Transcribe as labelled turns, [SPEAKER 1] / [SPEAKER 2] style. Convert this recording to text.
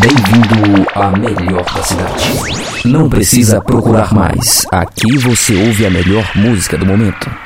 [SPEAKER 1] Bem-vindo à melhor da cidade. Não precisa procurar mais. Aqui você ouve a melhor música do momento.